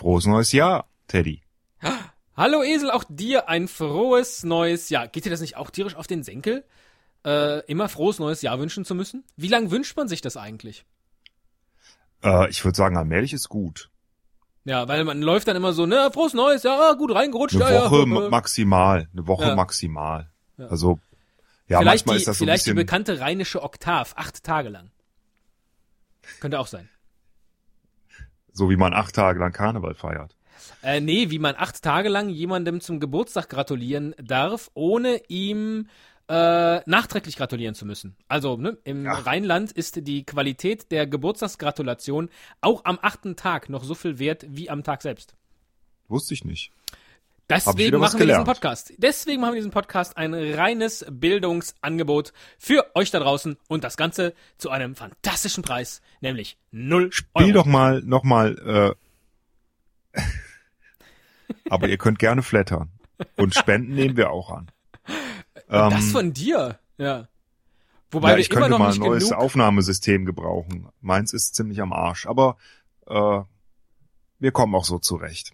Frohes neues Jahr, Teddy. Hallo Esel, auch dir ein frohes neues Jahr. Geht dir das nicht auch tierisch auf den Senkel? Äh, immer frohes neues Jahr wünschen zu müssen? Wie lange wünscht man sich das eigentlich? Äh, ich würde sagen, allmählich ist gut. Ja, weil man läuft dann immer so, ne, frohes neues Jahr, gut reingerutscht. Eine ja, Woche ja, ma- maximal. Eine Woche Ja. maximal. Also, ja, vielleicht manchmal die, ist das so ein vielleicht die bisschen, bekannte rheinische Oktav, acht Tage lang. Könnte auch sein. So wie man acht Tage lang Karneval feiert. Äh, nee, wie man acht Tage lang jemandem zum Geburtstag gratulieren darf, ohne ihm äh, nachträglich gratulieren zu müssen. Also ne, im Ja. Rheinland ist die Qualität der Geburtstagsgratulation auch am achten Tag noch so viel wert wie am Tag selbst. Wusste ich nicht. Deswegen machen wir diesen. Podcast. Deswegen machen wir diesen Podcast ein reines Bildungsangebot für euch da draußen und das Ganze zu einem fantastischen Preis, nämlich 0 Spiel Euro. doch mal nochmal, äh, aber ihr könnt gerne flattern. Und Spenden nehmen wir auch an. Ähm, das von dir, ja. Wobei ja, wir ich könnte noch mal ein neues genug Aufnahmesystem gebrauchen. Meins ist ziemlich am Arsch, aber äh, wir kommen auch so zurecht.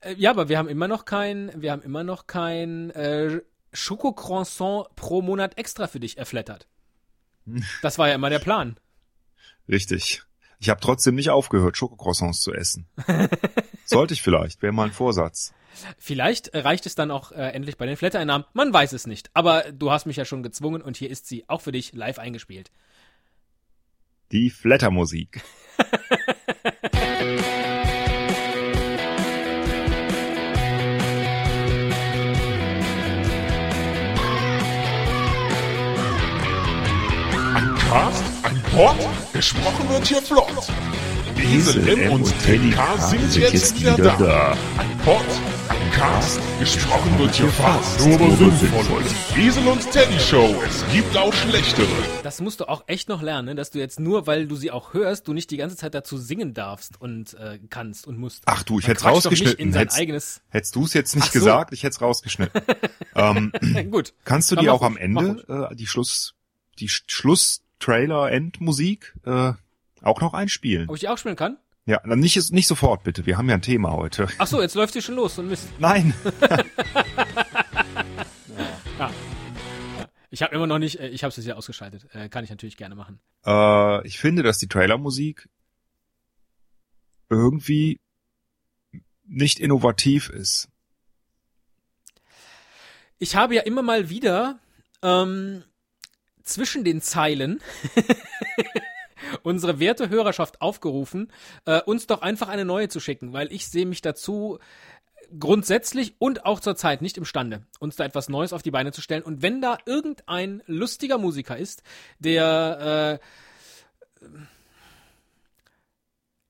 Äh, Ja, aber wir haben immer noch kein, wir haben immer noch kein äh, Schokocroissant pro Monat extra für dich erflattert. Das war ja immer der Plan. Richtig. Ich habe trotzdem nicht aufgehört, Schokocroissants zu essen. Sollte ich vielleicht, wäre mal ein Vorsatz. Vielleicht reicht es dann auch äh, endlich bei den Flattereinnahmen. Man weiß es nicht. Aber du hast mich ja schon gezwungen und hier ist sie auch für dich live eingespielt. Die Flattermusik. Ein Cast, ein Pod, gesprochen wird hier flott. Esel M und Teddy K sind jetzt wieder da. Ein Pod, ein Cast, gesprochen wird hier fast, nur aber sinnvoll. Esel und Teddy Show, es gibt auch schlechtere. Das musst du auch echt noch lernen, dass du jetzt nur, weil du sie auch hörst, du nicht die ganze Zeit dazu singen darfst und äh, kannst und musst. Ach du, ich hätte rausgeschnitten. in sein Hättest, eigenes. hättest du es jetzt nicht so. gesagt, ich hätte es rausgeschnitten. ähm, Gut. kannst du dir auch am Ende äh, die Schluss, die Sch- Schluss-Trailer-Endmusik äh, auch noch einspielen? Ob ich die auch spielen kann? Ja, dann nicht, nicht sofort bitte. Wir haben ja ein Thema heute. Ach so, jetzt läuft sie schon los und Mist. Nein. Ich habe immer noch nicht, äh, ich habe es ja ausgeschaltet. Äh, kann ich natürlich gerne machen. Äh, ich finde, dass die Trailermusik irgendwie nicht innovativ ist. Ich habe ja immer mal wieder ähm, zwischen den Zeilen unsere werte Hörerschaft aufgerufen, äh, uns doch einfach eine neue zu schicken, weil ich sehe mich dazu grundsätzlich und auch zur Zeit nicht imstande, uns da etwas Neues auf die Beine zu stellen. Und wenn da irgendein lustiger Musiker ist, der äh,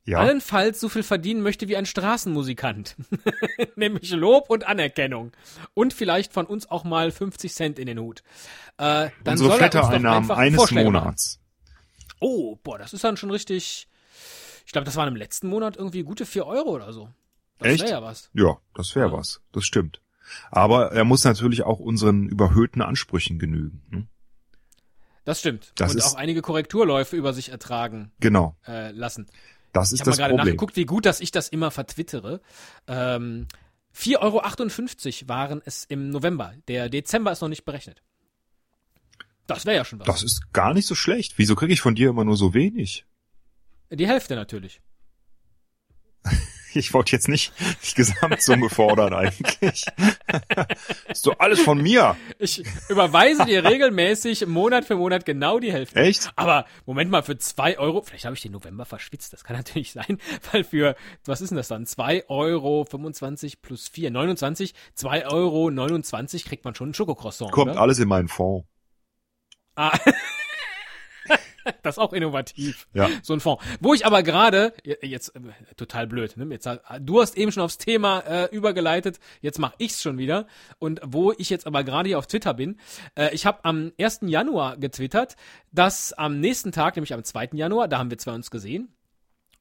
Ja. allenfalls so viel verdienen möchte wie ein Straßenmusikant. Nämlich Lob und Anerkennung. Und vielleicht von uns auch mal 50 Cent in den Hut. Äh, dann Unsere er Flattereinnahmen eines Vorschläge machen. Monats. Oh, boah, das ist dann schon richtig. Ich glaube, das waren im letzten Monat irgendwie gute 4 Euro oder so. Das Echt? wäre ja was. Ja, das wäre Ja. was. Das stimmt. Aber er muss natürlich auch unseren überhöhten Ansprüchen genügen. Hm? Das stimmt. Das und auch einige Korrekturläufe über sich ertragen Genau. äh, lassen. Das Ich ist habe mal das gerade Problem. nachgeguckt, wie gut, dass ich das immer vertwittere. Ähm, 4,58 Euro waren es im November. Der Dezember ist noch nicht berechnet. Das wäre ja schon was. Das ist gar nicht so schlecht. Wieso kriege ich von dir immer nur so wenig? Die Hälfte natürlich. Ich wollte jetzt nicht die Gesamtsumme fordern eigentlich. ist doch alles von mir. Ich überweise dir regelmäßig Monat für Monat genau die Hälfte. Echt? Aber Moment mal, für zwei Euro, vielleicht habe ich den November verschwitzt, das kann natürlich sein, weil für, was ist denn das dann? 2,25 Euro 25 plus 4, 29, 2,29 Euro 29 kriegt man schon ein Schokocroissant, Kommt oder? alles in meinen Fonds. Ah. das ist auch innovativ. Ja. So ein Fonds. Wo ich aber gerade, jetzt äh, total blöd, ne? Jetzt, äh, du hast eben schon aufs Thema äh, übergeleitet, jetzt mache ich's schon wieder. Und wo ich jetzt aber gerade hier auf Twitter bin, äh, ich habe am 1. Januar getwittert, dass am nächsten Tag, nämlich am 2. Januar, da haben wir zwei uns gesehen,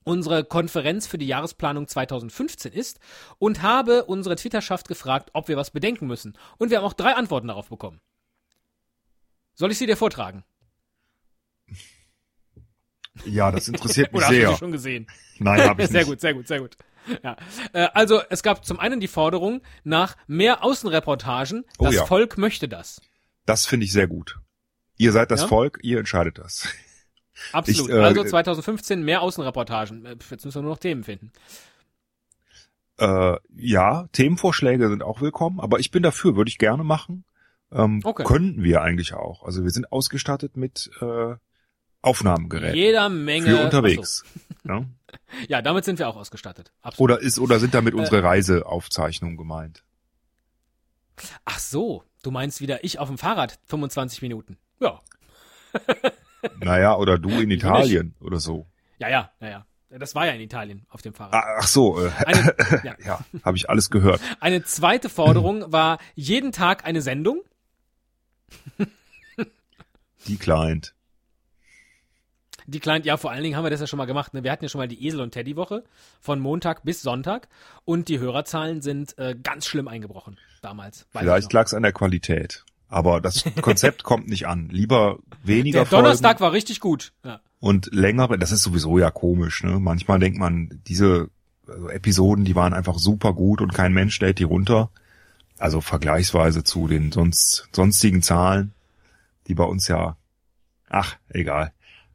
unsere Konferenz für die Jahresplanung 2015 ist und habe unsere Twitterschaft gefragt, ob wir was bedenken müssen. Und wir haben auch drei Antworten darauf bekommen. Soll ich sie dir vortragen? Ja, das interessiert mich Oder hast du sehr. schon gesehen? Nein, habe ich sehr nicht. gut, sehr gut, sehr gut. Ja. Äh, also es gab zum einen die Forderung nach mehr Außenreportagen. Oh Das ja. Volk möchte das. Das finde ich sehr gut. Ihr seid das Ja? Volk, ihr entscheidet das. Absolut. Ich, äh, also 2015 mehr Außenreportagen. Äh, Jetzt müssen wir nur noch Themen finden. Äh, ja, Themenvorschläge sind auch willkommen, aber ich bin dafür, würde ich gerne machen. Ähm, Okay. Könnten wir eigentlich auch. Also wir sind ausgestattet mit äh, Aufnahmegeräten Jeder Menge. für unterwegs. Ja? Achso. Ja, damit sind wir auch ausgestattet. Absolut. Oder ist oder sind Äh. damit unsere Reiseaufzeichnungen gemeint? Ach so, du meinst wieder ich auf dem Fahrrad 25 Minuten. Ja. Naja, oder du in? Italien oder so. Ja, ja, ja, ja. Das war ja in Italien auf dem Fahrrad. Ah, Ach so, äh, Eine, ja. ja, habe ich alles gehört. Eine zweite Forderung war jeden Tag eine Sendung. Die Client. Die kleinen, ja, vor allen Dingen haben wir das ja schon mal gemacht. Ne? Wir hatten ja schon mal die Esel- und Teddy-Woche von Montag bis Sonntag und die Hörerzahlen sind äh, ganz schlimm eingebrochen damals. Vielleicht lag es an der Qualität. Aber das Konzept kommt nicht an. Lieber weniger Der Folgen Donnerstag war richtig gut. Ja. und längere. Das ist sowieso ja komisch. Ne? Manchmal denkt man, diese also Episoden, die waren einfach super gut und kein Mensch stellt die runter. Also vergleichsweise zu den sonst sonstigen Zahlen, die bei uns ja, ach, egal.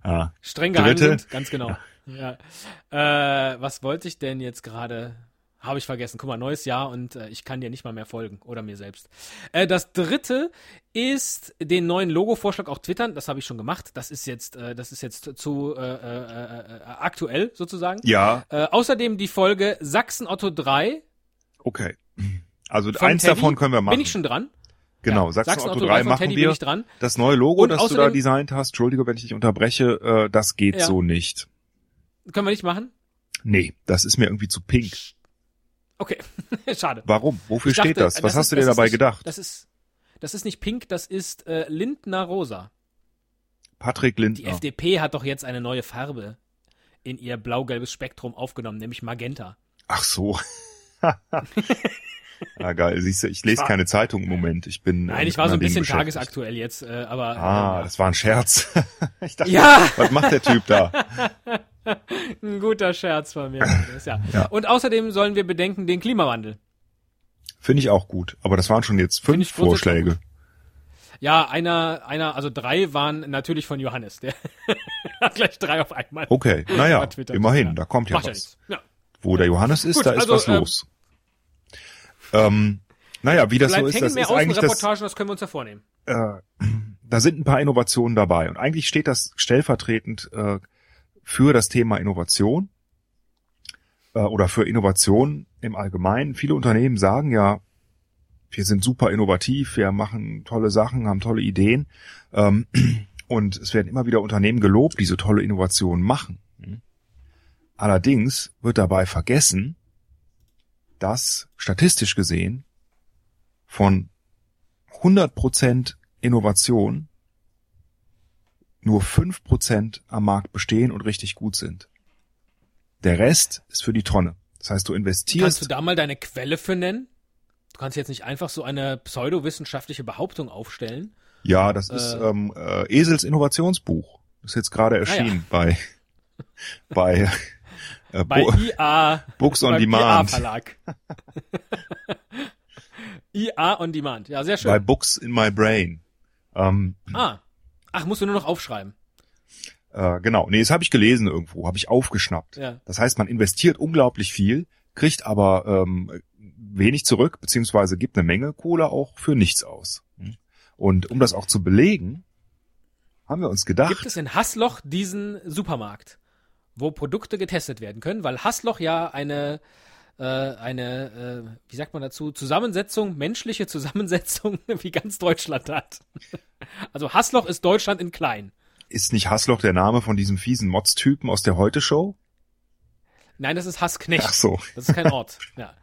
Ja, Streng geheim Dritte. sind, ganz genau. Ja. Äh, was wollte ich denn jetzt gerade? Habe ich vergessen. Guck mal, neues Jahr und äh, ich kann dir nicht mal mehr folgen oder mir selbst. Äh, das dritte ist den neuen Logo-Vorschlag auch twittern. Das habe ich schon gemacht. Das ist jetzt, äh, das ist jetzt zu äh, äh, äh, aktuell sozusagen. ja Äh, außerdem die Folge Sachsen Otto 3. okay. Also Von eins Teddy. davon können wir machen. Bin ich schon dran? Genau, Ja, Sachsen, Otto Otto 3 von machen Teddy wir. dran. Das neue Logo, Und das du da designt hast, Entschuldige, wenn ich dich unterbreche, äh, das geht Ja. so nicht. Können wir nicht machen? Nee, das ist mir irgendwie zu pink. Okay, schade. Warum? Wofür dachte, steht das? Was ist- hast du dir das ist dabei nicht, gedacht? Das ist, das ist nicht pink, das ist äh, Lindner Rosa. Patrick Die Lindner. FDP hat doch jetzt eine neue Farbe in ihr blau-gelbes Spektrum aufgenommen, nämlich Magenta. Ach so. ah, geil. Siehst du, ich lese war- keine Zeitung im Moment. Ich bin. äh, Nein, ich war so ein bisschen tagesaktuell jetzt, äh, aber Ah, äh, das war ein Scherz. ich dachte, Ja. was macht der Typ da? ja, ein guter Scherz von mir. Das, ja. Ja. Und außerdem sollen wir bedenken den Klimawandel. Finde ich auch gut. Aber das waren schon jetzt fünf Vorschläge. Ja, einer, einer, also drei waren natürlich von Johannes. Der hat gleich drei auf einmal. Okay, naja, immerhin, Ja. da kommt ja Macht ja was. Ja. Wo der Johannes ist, Gut, da ist also, was ähm, los. Ähm, naja, wie das Bleibt so ist, das mehr ist eigentlich das, Außenreportagen, das können wir uns ja vornehmen. äh, da sind ein paar Innovationen dabei. Und eigentlich steht das stellvertretend äh, für das Thema Innovation äh, oder für Innovation im Allgemeinen. Viele Unternehmen sagen ja, wir sind super innovativ, wir machen tolle Sachen, haben tolle Ideen. Ähm, und es werden immer wieder Unternehmen gelobt, die so tolle Innovationen machen. Allerdings wird dabei vergessen, dass statistisch gesehen von 100% Innovation nur 5% am Markt bestehen und richtig gut sind. Der Rest ist für die Tonne. Das heißt, du Kannst du investierst. da mal deine Quelle für nennen? Du kannst jetzt nicht einfach so eine pseudowissenschaftliche Behauptung aufstellen. Ja, das ist Äh. ähm, äh, Esels Innovationsbuch. Das ist jetzt gerade erschienen bei bei, äh, Bei Bo IA. Books on Demand. IA Verlag. IA on Demand. Ja, sehr bei schön. Books in My Brain. Ähm, Ah. Ach, musst du nur noch aufschreiben. Äh, genau, nee, das habe ich gelesen irgendwo, habe ich aufgeschnappt. Ja. Das heißt, man investiert unglaublich viel, kriegt aber ähm, wenig zurück, beziehungsweise gibt eine Menge Kohle auch für nichts aus. Und um das auch zu belegen, haben wir uns gedacht, Gibt es in Hassloch diesen Supermarkt, wo Produkte getestet werden können? Weil Hassloch ja eine, äh, eine, äh, wie sagt man dazu, Zusammensetzung, menschliche Zusammensetzung, wie ganz Deutschland hat. Also Hassloch ist Deutschland in klein. ist nicht Hassloch der Name von diesem fiesen Mods-Typen aus der Heute-Show? Nein, das ist Hassknecht. Ach so, Das ist kein Ort. Ja.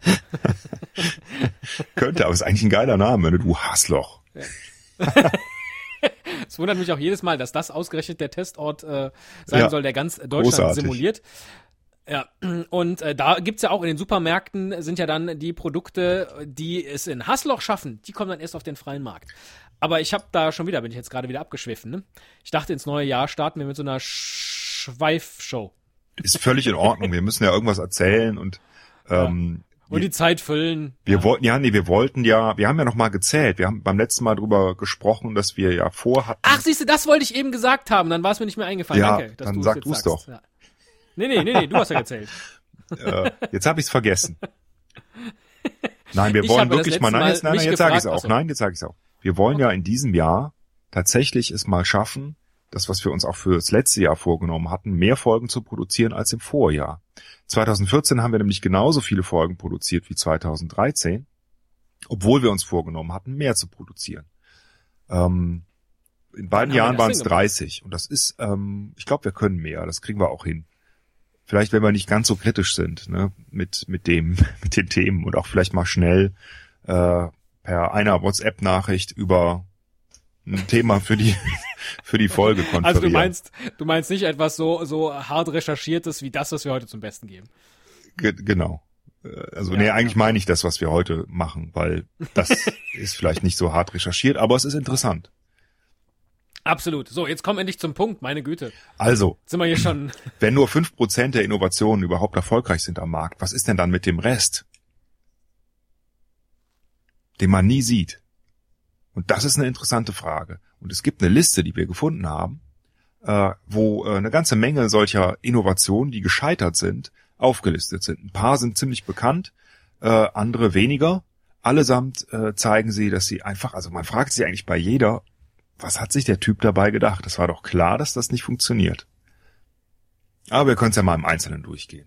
könnte, aber ist eigentlich ein geiler Name, ne? du Hassloch. Es wundert mich auch jedes Mal, dass das ausgerechnet der Testort äh, sein Ja. soll, der ganz Deutschland Großartig. simuliert. Ja, und äh, da gibt's ja auch in den Supermärkten sind ja dann die Produkte, die es in Hassloch schaffen, die kommen dann erst auf den freien Markt. Aber ich habe da schon wieder, bin ich jetzt gerade wieder abgeschwiffen. Ne? Ich dachte, ins neue Jahr starten wir mit so einer Sch Schweifshow. Ist völlig in Ordnung, wir müssen ja irgendwas erzählen und Ähm, Und die Zeit füllen. wir ja. wollten ja, nee, wir wollten ja, wir haben ja noch mal gezählt. Wir haben beim letzten Mal drüber gesprochen, dass wir ja vorhatten. Ach, siehst du, das wollte ich eben gesagt haben, dann war es mir nicht mehr eingefallen. Ja, Danke, dass dann du es sag du's sagst. doch. Ja. Nee, nee, nee, nee, du hast ja gezählt. äh, jetzt habe ich es vergessen. Nein, wir Ich wollen wirklich mal, nein, jetzt, nein, mich nein, jetzt sage ich es auch. ach so. Nein, jetzt sage ich es auch. Wir wollen ja in diesem Jahr tatsächlich es mal schaffen, das, was wir uns auch für das letzte Jahr vorgenommen hatten, mehr Folgen zu produzieren als im Vorjahr. 2014 haben wir nämlich genauso viele Folgen produziert wie 2013, obwohl wir uns vorgenommen hatten, mehr zu produzieren. Ähm, in beiden Jahren waren es gemacht? 30 und das ist, ähm, ich glaube, wir können mehr, das kriegen wir auch hin. Vielleicht, wenn wir nicht ganz so kritisch sind ne, mit mit dem mit den Themen und auch vielleicht mal schnell äh, per einer WhatsApp-Nachricht über ein Thema für die für die Folge konferieren. Also du meinst, du meinst nicht etwas so, so hart recherchiertes wie das, was wir heute zum Besten geben. Ge genau. Äh, Also Ja, nee, ja. eigentlich meine ich das, was wir heute machen, weil das ist vielleicht nicht so hart recherchiert, aber es ist interessant. Absolut. So, jetzt komm endlich zum Punkt, meine Güte. Also, Jetzt sind wir hier schon. wenn nur fünf Prozent der Innovationen überhaupt erfolgreich sind am Markt, was ist denn dann mit dem Rest? Den man nie sieht. Und das ist eine interessante Frage. Und es gibt eine Liste, die wir gefunden haben, äh, wo äh, eine ganze Menge solcher Innovationen, die gescheitert sind, aufgelistet sind. Ein paar sind ziemlich bekannt, äh, andere weniger. Allesamt zeigen sie, dass sie einfach, also man fragt sich eigentlich bei jeder, was hat sich der Typ dabei gedacht? Es war doch klar, dass das nicht funktioniert. Aber wir können es ja mal im Einzelnen durchgehen.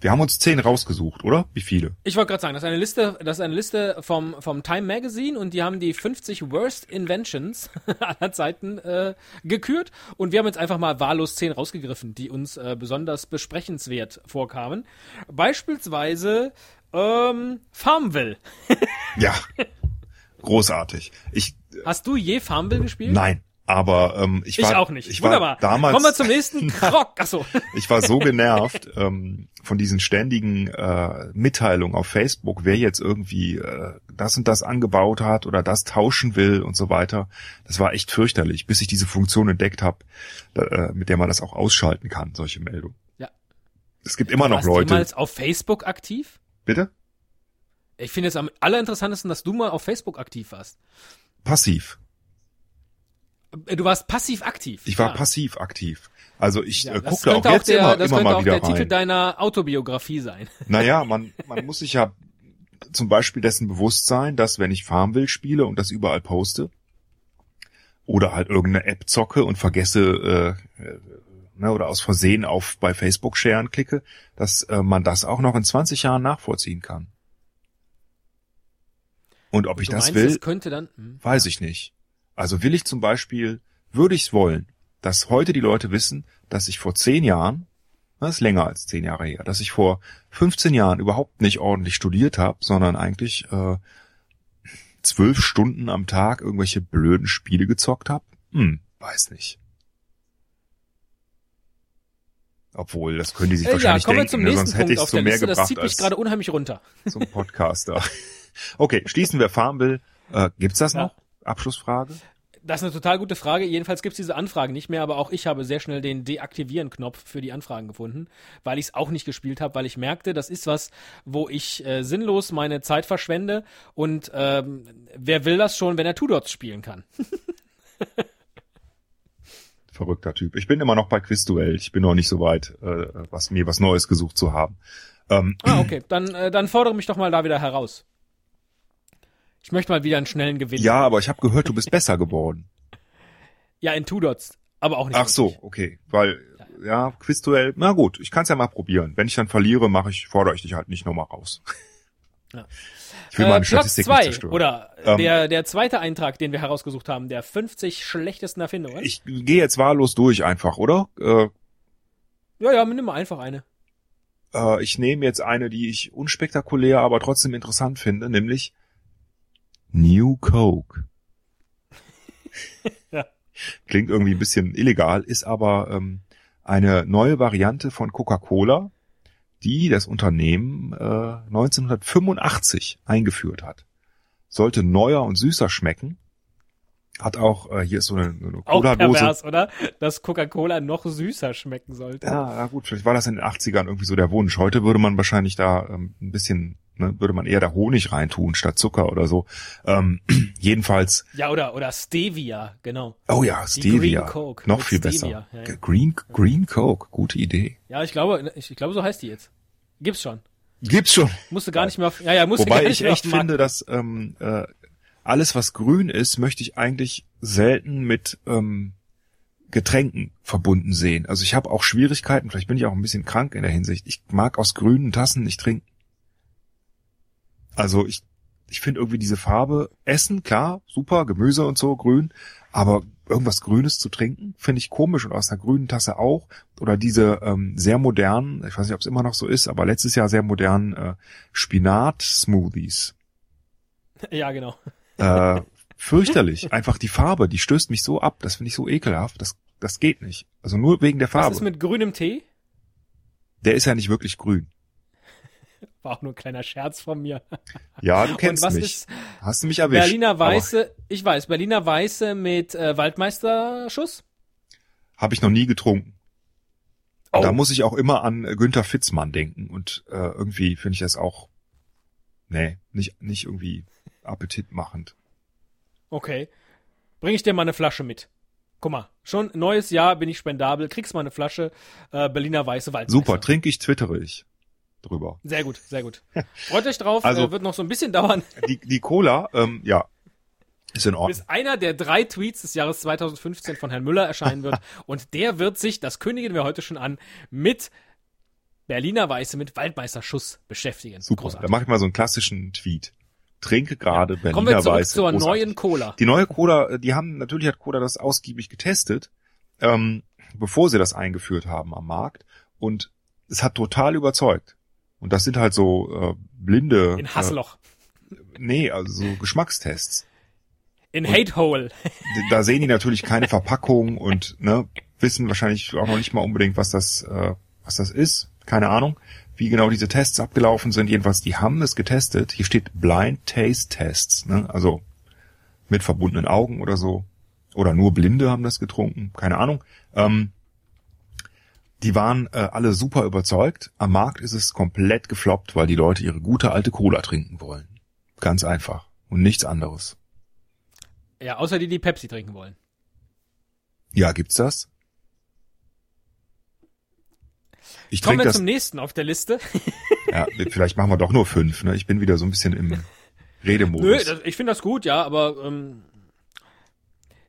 Wir haben uns zehn rausgesucht, oder? Wie viele? Ich wollte gerade sagen, das ist eine Liste, das ist eine Liste vom, vom Time Magazine und die haben die 50 Worst Inventions aller Zeiten äh, gekürt und wir haben jetzt einfach mal wahllos 10 rausgegriffen, die uns äh, besonders besprechenswert vorkamen. Beispielsweise ähm, Farmville. Ja. Großartig. Ich, Hast du je Farmville gespielt? nein. Aber ähm, ich Ich war, auch nicht. Ich Wunderbar. war damals, Kommen wir zum nächsten Krog. Achso. ich war so genervt ähm, von diesen ständigen äh, Mitteilungen auf Facebook, wer jetzt irgendwie äh, das und das angebaut hat oder das tauschen will und so weiter. Das war echt fürchterlich, bis ich diese Funktion entdeckt habe, äh, mit der man das auch ausschalten kann, solche Meldungen. Ja. Es gibt immer noch Warst Leute. du jemals auf Facebook aktiv? Bitte? Ich finde es am allerinteressantesten, dass du mal auf Facebook aktiv warst. Passiv. Äh, Du warst passiv aktiv. Ich war ja. passiv aktiv. Also ich Ja, äh, das gucke da auch könnte auch jetzt der, immer, das immer könnte mal auch wieder der Titel rein. deiner Autobiografie sein. Naja, man, man muss sich ja zum Beispiel dessen bewusst sein, dass wenn ich Farmville spiele und das überall poste oder halt irgendeine App zocke und vergesse äh, äh, ne, oder aus Versehen auf bei Facebook sharen klicke, dass äh, man das auch noch in 20 Jahren nachvollziehen kann. Und ob ich du das meinst, will, es könnte dann. Hm. Weiß ich nicht. Also will ich zum Beispiel, würde ich es wollen, dass heute die Leute wissen, dass ich vor zehn Jahren, das ist länger als zehn Jahre her, dass ich vor 15 Jahren überhaupt nicht ordentlich studiert habe, sondern eigentlich äh, zwölf Stunden am Tag irgendwelche blöden Spiele gezockt habe? Hm, weiß nicht. Obwohl, das können die sich Äh, ja, wahrscheinlich kommen wir denken, zum ne? nächsten sonst hätte Punkt ich es der mehr Liste. Das gebracht zieht mich gerade unheimlich runter. zum Podcaster. Okay, schließen wir Farmville. Äh, gibt's das Ja. noch? Abschlussfrage? Das ist eine total gute Frage. Jedenfalls gibt's diese Anfragen nicht mehr, aber auch ich habe sehr schnell den Deaktivieren-Knopf für die Anfragen gefunden, weil ich es auch nicht gespielt habe, weil ich merkte, das ist was, wo ich äh, sinnlos meine Zeit verschwende und ähm, wer will das schon, wenn er Two Dots spielen kann? Verrückter Typ. Ich bin immer noch bei Quizduell. Ich bin noch nicht so weit, äh, was mir was Neues gesucht zu haben. Ähm, Ah, okay. Dann, äh, dann fordere mich doch mal da wieder heraus. Ich möchte mal wieder einen schnellen Gewinn. ja, aber ich habe gehört, du bist besser geworden. Ja, in Two Dots, aber auch nicht. Ach so, wirklich. okay. Weil, ja, Quizduell, na gut, ich kann es ja mal probieren. Wenn ich dann verliere, mache ich, fordere ich dich halt nicht nochmal raus. Ja. Ich will Äh, meine Platz Statistik zwei, nicht zerstören. oder Ähm, der, der zweite Eintrag, den wir herausgesucht haben, der 50 schlechtesten Erfindungen. ich gehe jetzt wahllos durch einfach, oder? Äh, ja, ja, nimm mal einfach eine. äh, ich nehme jetzt eine, die ich unspektakulär, aber trotzdem interessant finde, nämlich New Coke. Ja. Klingt irgendwie ein bisschen illegal, ist aber ähm, eine neue Variante von Coca-Cola, die das Unternehmen äh, 1985 eingeführt hat. Sollte neuer und süßer schmecken, Hat auch, äh, hier ist so eine, so eine Auch Cola-Dose. pervers, oder? Dass Coca-Cola noch süßer schmecken sollte. Ja, ja gut, vielleicht war das in den 80ern irgendwie so der Wunsch. Heute würde man wahrscheinlich da ähm, ein bisschen, ne, würde man eher da Honig reintun statt Zucker oder so. Ähm, jedenfalls, Ja, oder, oder Stevia, genau. oh ja, Stevia. Green Coke Noch viel Stevia, besser. ja, ja. Green, Green Coke, gute Idee. Ja, ich glaube, ich, ich glaube, so heißt die jetzt. Gibt's schon. Gibt's schon. Musste gar nicht mehr auf, ja, ja, musste gar Wobei nicht ich echt finde, dass ähm, äh, alles, was grün ist, möchte ich eigentlich selten mit ähm, Getränken verbunden sehen. Also ich habe auch Schwierigkeiten, vielleicht bin ich auch ein bisschen krank in der Hinsicht. Ich mag aus grünen Tassen nicht trinken. Also ich, ich finde irgendwie diese Farbe, Essen, klar, super, Gemüse und so, grün, aber irgendwas Grünes zu trinken, finde ich komisch und aus einer grünen Tasse auch. Oder diese ähm, sehr modernen, ich weiß nicht, ob es immer noch so ist, aber letztes Jahr sehr modernen äh, Spinat-Smoothies. Ja, genau. Äh, fürchterlich. Einfach die Farbe, die stößt mich so ab. Das finde ich so ekelhaft. Das, das geht nicht. Also nur wegen der Was Farbe. ist mit grünem Tee? der ist ja nicht wirklich grün. War auch nur ein kleiner Scherz von mir. Ja, du kennst mich. ist Hast du mich erwischt. Berliner Aber Weiße, ich weiß, Berliner Weiße mit äh, Waldmeisterschuss? Habe ich noch nie getrunken. Oh. Da muss ich auch immer an Günther Fitzmann denken. Und äh, irgendwie finde ich das auch, nee, nicht, nicht irgendwie appetitmachend. Okay. Bring ich dir mal eine Flasche mit. Guck mal, schon neues Jahr bin ich spendabel, kriegst mal eine Flasche äh, Berliner Weiße Waldmeister. Super, trinke ich, twittere ich drüber. Sehr gut, sehr gut. Freut euch drauf, Also- äh, wird noch so ein bisschen dauern, Die, die Cola, ähm, ja, ist in Ordnung. bis einer der drei Tweets des Jahres 2015 von Herrn Müller erscheinen wird. Und der wird sich, das kündigen wir heute schon an, mit Berliner Weiße mit Waldmeisterschuss beschäftigen. Super. Großartig. Da mache ich mal so einen klassischen Tweet. Trinke gerade Berliner Kommen wir zurück Weiße. zur großartig. neuen Cola. Die neue Cola, äh, die haben, natürlich hat Cola das ausgiebig getestet, ähm, bevor sie das eingeführt haben am Markt. Und es hat total überzeugt. Und das sind halt so äh, blinde. In Hassloch. Äh, nee, also so Geschmackstests. In Hate Hole. Da sehen die natürlich keine Verpackung und ne, wissen wahrscheinlich auch noch nicht mal unbedingt, was das, äh, was das ist. Keine Ahnung, wie genau diese Tests abgelaufen sind. Jedenfalls, die haben es getestet. Hier steht Blind Taste Tests, ne? also mit verbundenen Augen oder so. Oder nur Blinde haben das getrunken, keine Ahnung. Ähm, die waren äh, alle super überzeugt. Am Markt ist es komplett gefloppt, weil die Leute ihre gute alte Cola trinken wollen. Ganz einfach. Und nichts anderes. Ja, außer die, die Pepsi trinken wollen. Ja, gibt's das? Ich Kommen wir das. zum nächsten auf der Liste. Ja, vielleicht machen wir doch nur fünf. Ne? Ich bin wieder so ein bisschen im Nö, Redemodus. das, ich finde das gut, ja, aber ähm,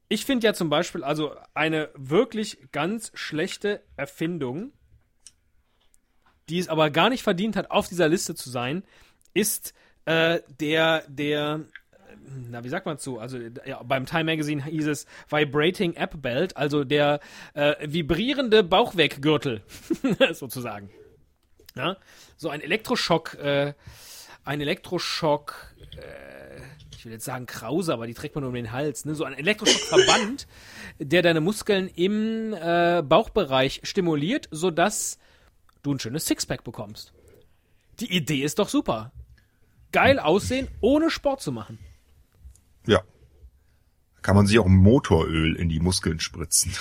ich finde ja zum Beispiel, also eine wirklich ganz schlechte Erfindung, die es aber gar nicht verdient hat, auf dieser Liste zu sein, ist äh, der, der, na, wie sagt man zu? Also ja, beim Time Magazine hieß es Vibrating App Belt, also der äh, vibrierende Bauchweggürtel, sozusagen. Ja? So ein Elektroschock, äh, ein Elektroschock, äh, ich will jetzt sagen Krause, aber die trägt man um den Hals, ne? So ein Elektroschockverband, der deine Muskeln im äh, Bauchbereich stimuliert, sodass du ein schönes Sixpack bekommst. Die Idee ist doch super. Geil aussehen, ohne Sport zu machen. Ja. Kann man sich auch Motoröl in die Muskeln spritzen.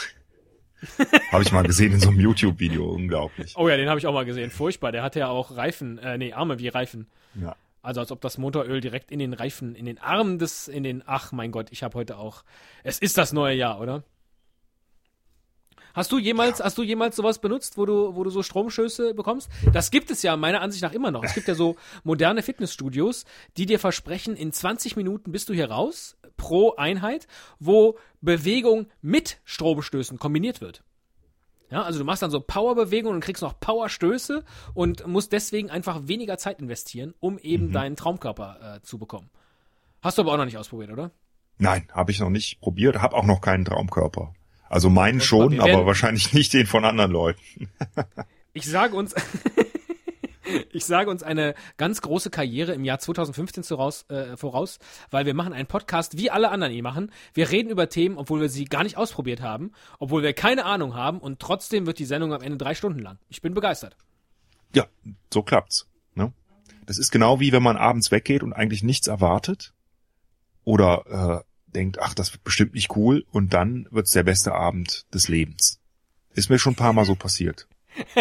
Habe ich mal gesehen in so einem YouTube-Video. Unglaublich. Oh ja, den habe ich auch mal gesehen. Furchtbar. Der hatte ja auch Reifen, äh, nee, Arme wie Reifen. Ja. Also als ob das Motoröl direkt in den Reifen, in den Arm des, in den, ach mein Gott, ich habe heute auch, es ist das neue Jahr, oder? Hast du jemals, hast du jemals sowas benutzt, wo du, wo du so Stromstöße bekommst? Das gibt es ja meiner Ansicht nach immer noch. Es gibt ja so moderne Fitnessstudios, die dir versprechen, in 20 Minuten bist du hier raus, pro Einheit, wo Bewegung mit Stromstößen kombiniert wird. Ja, also du machst dann so Powerbewegungen und kriegst noch Powerstöße und musst deswegen einfach weniger Zeit investieren, um eben deinen Traumkörper äh, zu bekommen. Hast du aber auch noch nicht ausprobiert, oder? Nein, habe ich noch nicht probiert. Habe auch noch keinen Traumkörper. Also meinen schon, aber wahrscheinlich nicht den von anderen Leuten. Ich sage uns, ich sage uns eine ganz große Karriere im Jahr 2015 voraus, äh, voraus, weil wir machen einen Podcast, wie alle anderen ihn machen. Wir reden über Themen, obwohl wir sie gar nicht ausprobiert haben, obwohl wir keine Ahnung haben und trotzdem wird die Sendung am Ende drei Stunden lang. Ich bin begeistert. Ja, so klappt's. Ne? Das ist genau wie wenn man abends weggeht und eigentlich nichts erwartet. Oder denkt, ach, das wird bestimmt nicht cool und dann wird's der beste Abend des Lebens. Ist mir schon ein paar Mal so passiert.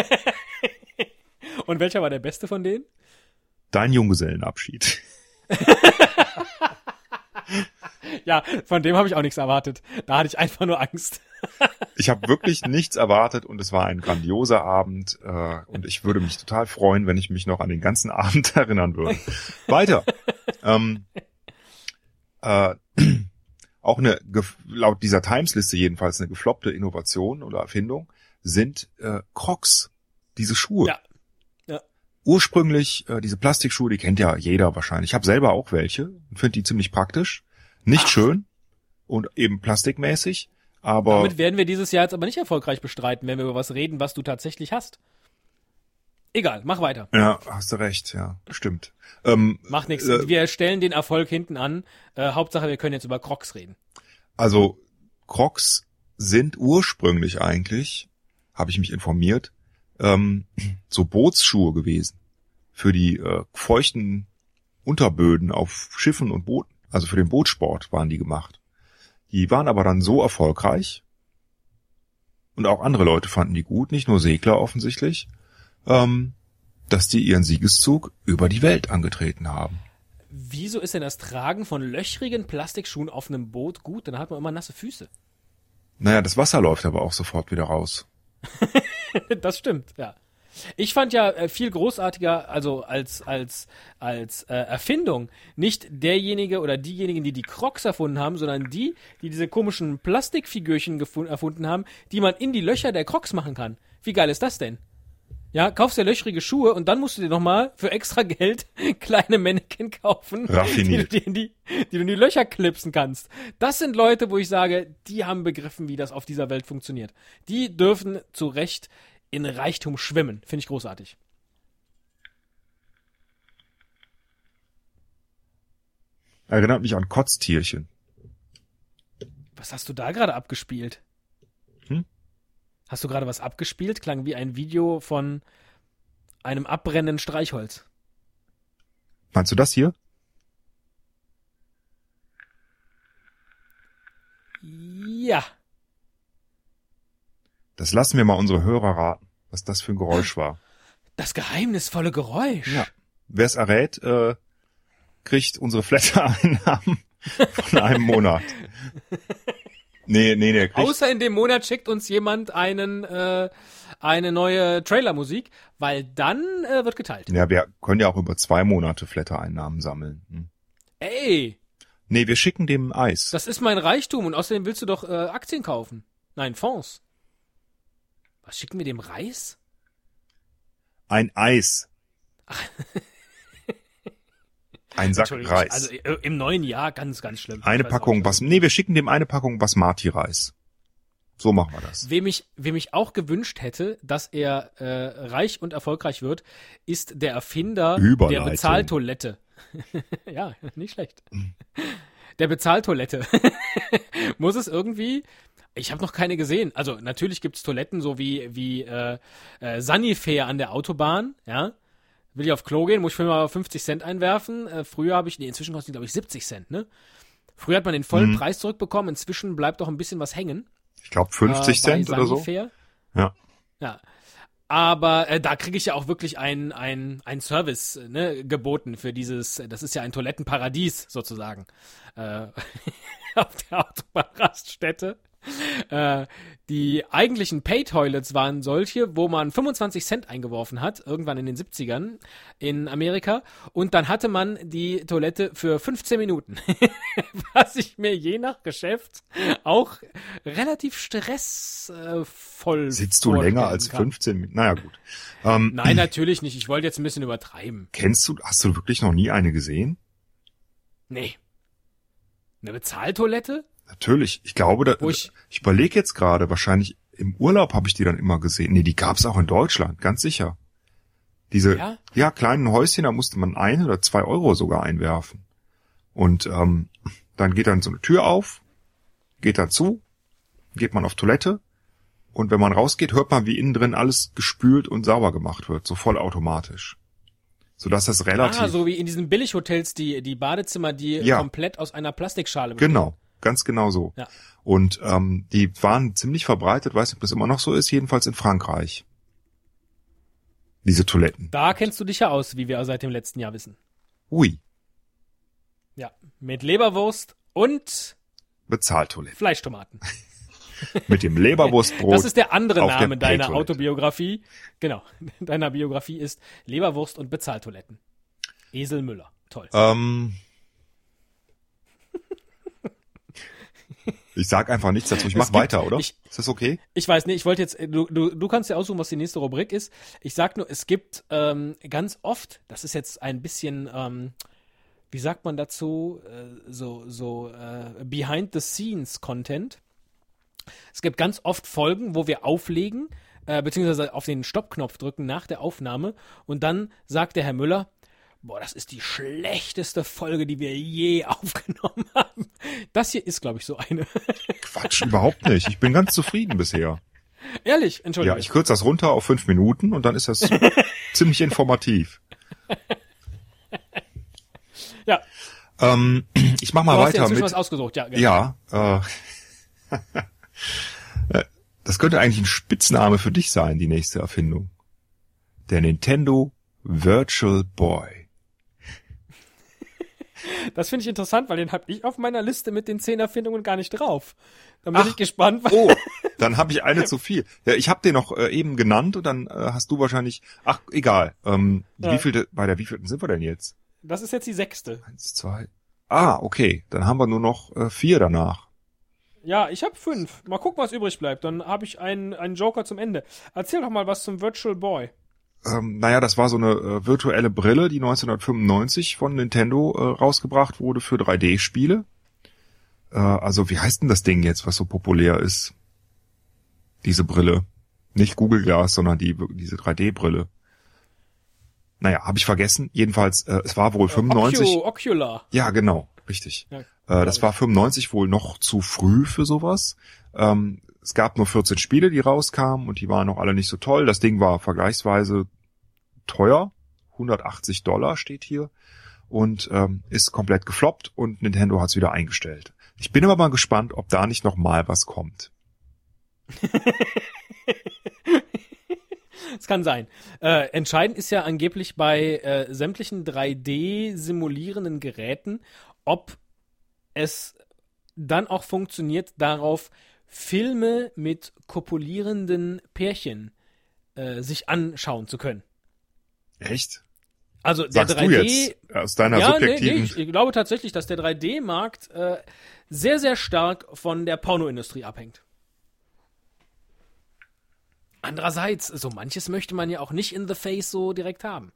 Und welcher war der beste von denen? Dein Junggesellenabschied. Ja, von dem habe ich auch nichts erwartet. Da hatte ich einfach nur Angst. Ich habe wirklich nichts erwartet und es war ein grandioser Abend äh, und ich würde mich total freuen, wenn ich mich noch an den ganzen Abend erinnern würde. Weiter. ähm, äh, auch eine, laut dieser Times-Liste jedenfalls eine gefloppte Innovation oder Erfindung sind äh, Crocs, diese Schuhe. Ja. Ursprünglich äh, diese Plastikschuhe, die kennt ja jeder wahrscheinlich. Ich habe selber auch welche und finde die ziemlich praktisch. Nicht Ach. schön und eben plastikmäßig, aber Damit werden wir dieses Jahr jetzt aber nicht erfolgreich bestreiten, wenn wir über was reden, was du tatsächlich hast. Egal, mach weiter. ja, hast du recht, ja, stimmt. Ähm, Mach nichts. Äh, wir stellen den Erfolg hinten an. Äh, Hauptsache, wir können jetzt über Crocs reden. Also Crocs sind ursprünglich eigentlich, habe ich mich informiert, ähm, so Bootsschuhe gewesen für die äh, feuchten Unterböden auf Schiffen und Booten. Also für den Bootsport waren die gemacht. Die waren aber dann so erfolgreich und auch andere Leute fanden die gut, nicht nur Segler offensichtlich, ähm, dass die ihren Siegeszug über die Welt angetreten haben. Wieso ist denn das Tragen von löchrigen Plastikschuhen auf einem Boot gut? Dann hat man immer nasse Füße. Naja, das Wasser läuft aber auch sofort wieder raus. das stimmt, ja. Ich fand ja äh, viel großartiger, also als als als äh, Erfindung, nicht derjenige oder diejenigen, die die Crocs erfunden haben, sondern die, die diese komischen Plastikfigürchen erfunden haben, die man in die Löcher der Crocs machen kann. Wie geil ist das denn? Ja, kaufst dir löchrige Schuhe und dann musst du dir nochmal für extra Geld kleine Mannequin kaufen, Raffiniert. die du die, die du in die Löcher klipsen kannst. Das sind Leute, wo ich sage, die haben begriffen, wie das auf dieser Welt funktioniert. Die dürfen zu Recht in Reichtum schwimmen. Finde ich großartig. Erinnert mich an Kotztierchen. Was hast du da gerade abgespielt? Hast du gerade was abgespielt? Klang wie ein Video von einem abbrennenden Streichholz. Meinst du das hier? Ja. Das lassen wir mal unsere Hörer raten, was das für ein Geräusch war. Das geheimnisvolle Geräusch. Ja. Wer es errät, äh, kriegt unsere Flatter-Einnahmen von einem Monat. Nee, nee, kriegt, Außer in dem Monat schickt uns jemand einen äh, eine neue Trailermusik, weil dann äh, wird geteilt. ja, wir können ja auch über zwei Monate Flatter-Einnahmen sammeln. Hm. Ey, Nee, wir schicken dem Eis. das ist mein Reichtum und außerdem willst du doch äh, Aktien kaufen. Nein, Fonds. Was schicken wir dem Reis? Ein Eis. Ein Sack Entschuldigung, Reis. Also äh, im neuen Jahr ganz, ganz schlimm. eine weiß Packung auch Bas, nee, wir schicken dem eine Packung Basmati-Reis. So machen wir das. Wem ich, wem ich auch gewünscht hätte, dass er äh, reich und erfolgreich wird, ist der Erfinder der. Bezahltoilette. ja, nicht schlecht. Der Bezahltoilette. Muss es irgendwie. Ich habe noch keine gesehen. Also natürlich gibt's Toiletten, so wie, wie äh, äh, Sanifair an der Autobahn, ja. Will ich auf Klo gehen, muss ich für mal 50 Cent einwerfen. Äh, früher habe ich, nee, inzwischen kosten die, glaube ich, 70 Cent, ne? Früher hat man den vollen Mhm. Preis zurückbekommen, inzwischen bleibt doch ein bisschen was hängen Ich glaube 50 äh, Cent oder so. Sanifair. Ja. Ja. Aber äh, da kriege ich ja auch wirklich ein, ein, Service ne, geboten für dieses, das ist ja ein Toilettenparadies sozusagen. Äh, auf der Autobahnraststätte. Äh, die eigentlichen Pay-Toilets waren solche, wo man 25 Cent eingeworfen hat, irgendwann in den 70ern in Amerika. Und dann hatte man die Toilette für 15 Minuten. Was ich mir je nach Geschäft auch relativ stressvoll Sitzt du länger als kann. 15 Minuten? Naja, gut. Ähm, Nein, natürlich nicht. Ich wollte jetzt ein bisschen übertreiben. Kennst du, hast du wirklich noch nie eine gesehen? Nee. Eine Bezahltoilette? Natürlich. Ich glaube, da, Wo ich, ich- überlege jetzt gerade, wahrscheinlich im Urlaub habe ich die dann immer gesehen. Nee, die gab's auch in Deutschland, ganz sicher. Diese Ja? ja? kleinen Häuschen, da musste man ein oder zwei Euro sogar einwerfen. Und ähm, dann geht dann so eine Tür auf, geht dann zu, geht man auf Toilette und wenn man rausgeht, hört man, wie innen drin alles gespült und sauber gemacht wird, so vollautomatisch. Sodass das relativ Ah, so wie in diesen Billighotels die, die Badezimmer, die Ja. komplett aus einer Plastikschale bestehen. Genau. Ganz genau so. Ja. Und ähm, die waren ziemlich verbreitet, weiß nicht, ob das immer noch so ist, jedenfalls in Frankreich. Diese Toiletten. Da kennst du dich ja aus, wie wir seit dem letzten Jahr wissen. Ui, Ja. Mit Leberwurst und Bezahltoiletten. Fleischtomaten. Mit dem Leberwurstbrot. Das ist der andere Name deiner. Autobiografie. Genau. Deiner Biografie ist Leberwurst und Bezahltoiletten. Esel Müller. Toll. Ähm, ich sag einfach nichts dazu. Ich mach gibt- weiter, oder? ich- ist das okay? Ich weiß nicht, ich wollte jetzt, du, du, du kannst ja aussuchen, was die nächste Rubrik ist. Ich sag nur, es gibt ähm, ganz oft, das ist jetzt ein bisschen, ähm, wie sagt man dazu, äh, so, so äh, Behind-the-Scenes-Content. Es gibt ganz oft Folgen, wo wir auflegen, äh, beziehungsweise auf den Stoppknopf drücken nach der Aufnahme und dann sagt der Herr Müller, boah, das ist die schlechteste Folge, die wir je aufgenommen haben. Das hier ist, glaube ich, so eine. Quatsch, überhaupt nicht. Ich bin ganz zufrieden bisher. Ehrlich, Ja, Entschuldigung. ich kürze das runter auf fünf Minuten und dann ist das ziemlich informativ. ja. Ähm, ich mach mal Du hast weiter inzwischen mit. was ausgesucht, ja. genau. Ja, äh, das könnte eigentlich ein Spitzname für dich sein, die nächste Erfindung. Der Nintendo Virtual Boy. Das finde ich interessant, weil den habe ich auf meiner Liste mit den zehn Erfindungen gar nicht drauf. Da bin Ach. ich gespannt. was- Oh, dann habe ich eine zu viel. Ja, ich habe den noch äh, eben genannt und dann äh, hast du wahrscheinlich. Ach, egal. Ähm, Ja. Wie viel bei der wievielten sind wir denn jetzt? Das ist jetzt die sechste. Eins, zwei. Ah, okay. Dann haben wir nur noch äh, vier danach. Ja, ich habe fünf. Mal gucken, was übrig bleibt. Dann habe ich einen, einen Joker zum Ende. Erzähl doch mal was zum Virtual Boy. Ähm, naja, das war so eine äh, virtuelle Brille, die 1995 von Nintendo äh, rausgebracht wurde für 3D-Spiele. Äh, also wie heißt denn das Ding jetzt, was so populär ist? Diese Brille. Nicht Google Glass, sondern die, diese 3D-Brille. Naja, habe ich vergessen. Jedenfalls, äh, es war wohl 95. Ocu, Ocular. Ja, genau, richtig. Ja, Äh, das war 95 wohl noch zu früh für sowas. Ähm, es gab nur 14 Spiele, die rauskamen und die waren noch alle nicht so toll. Das Ding war vergleichsweise teuer. 180 Dollar steht hier. Und ähm, ist komplett gefloppt und Nintendo hat es wieder eingestellt. Ich bin aber mal gespannt, ob da nicht noch mal was kommt. Es kann sein. Äh, entscheidend ist ja angeblich bei äh, sämtlichen 3D-simulierenden Geräten, ob es dann auch funktioniert, darauf Filme mit kopulierenden Pärchen äh, sich anschauen zu können. Echt? Also der Sagst 3D, du jetzt aus deiner ja, nee, nee, subjektiven... ich, ich glaube tatsächlich, dass der 3D-Markt äh, sehr, sehr stark von der Pornoindustrie abhängt. Andererseits, so manches möchte man ja auch nicht in the face so direkt haben.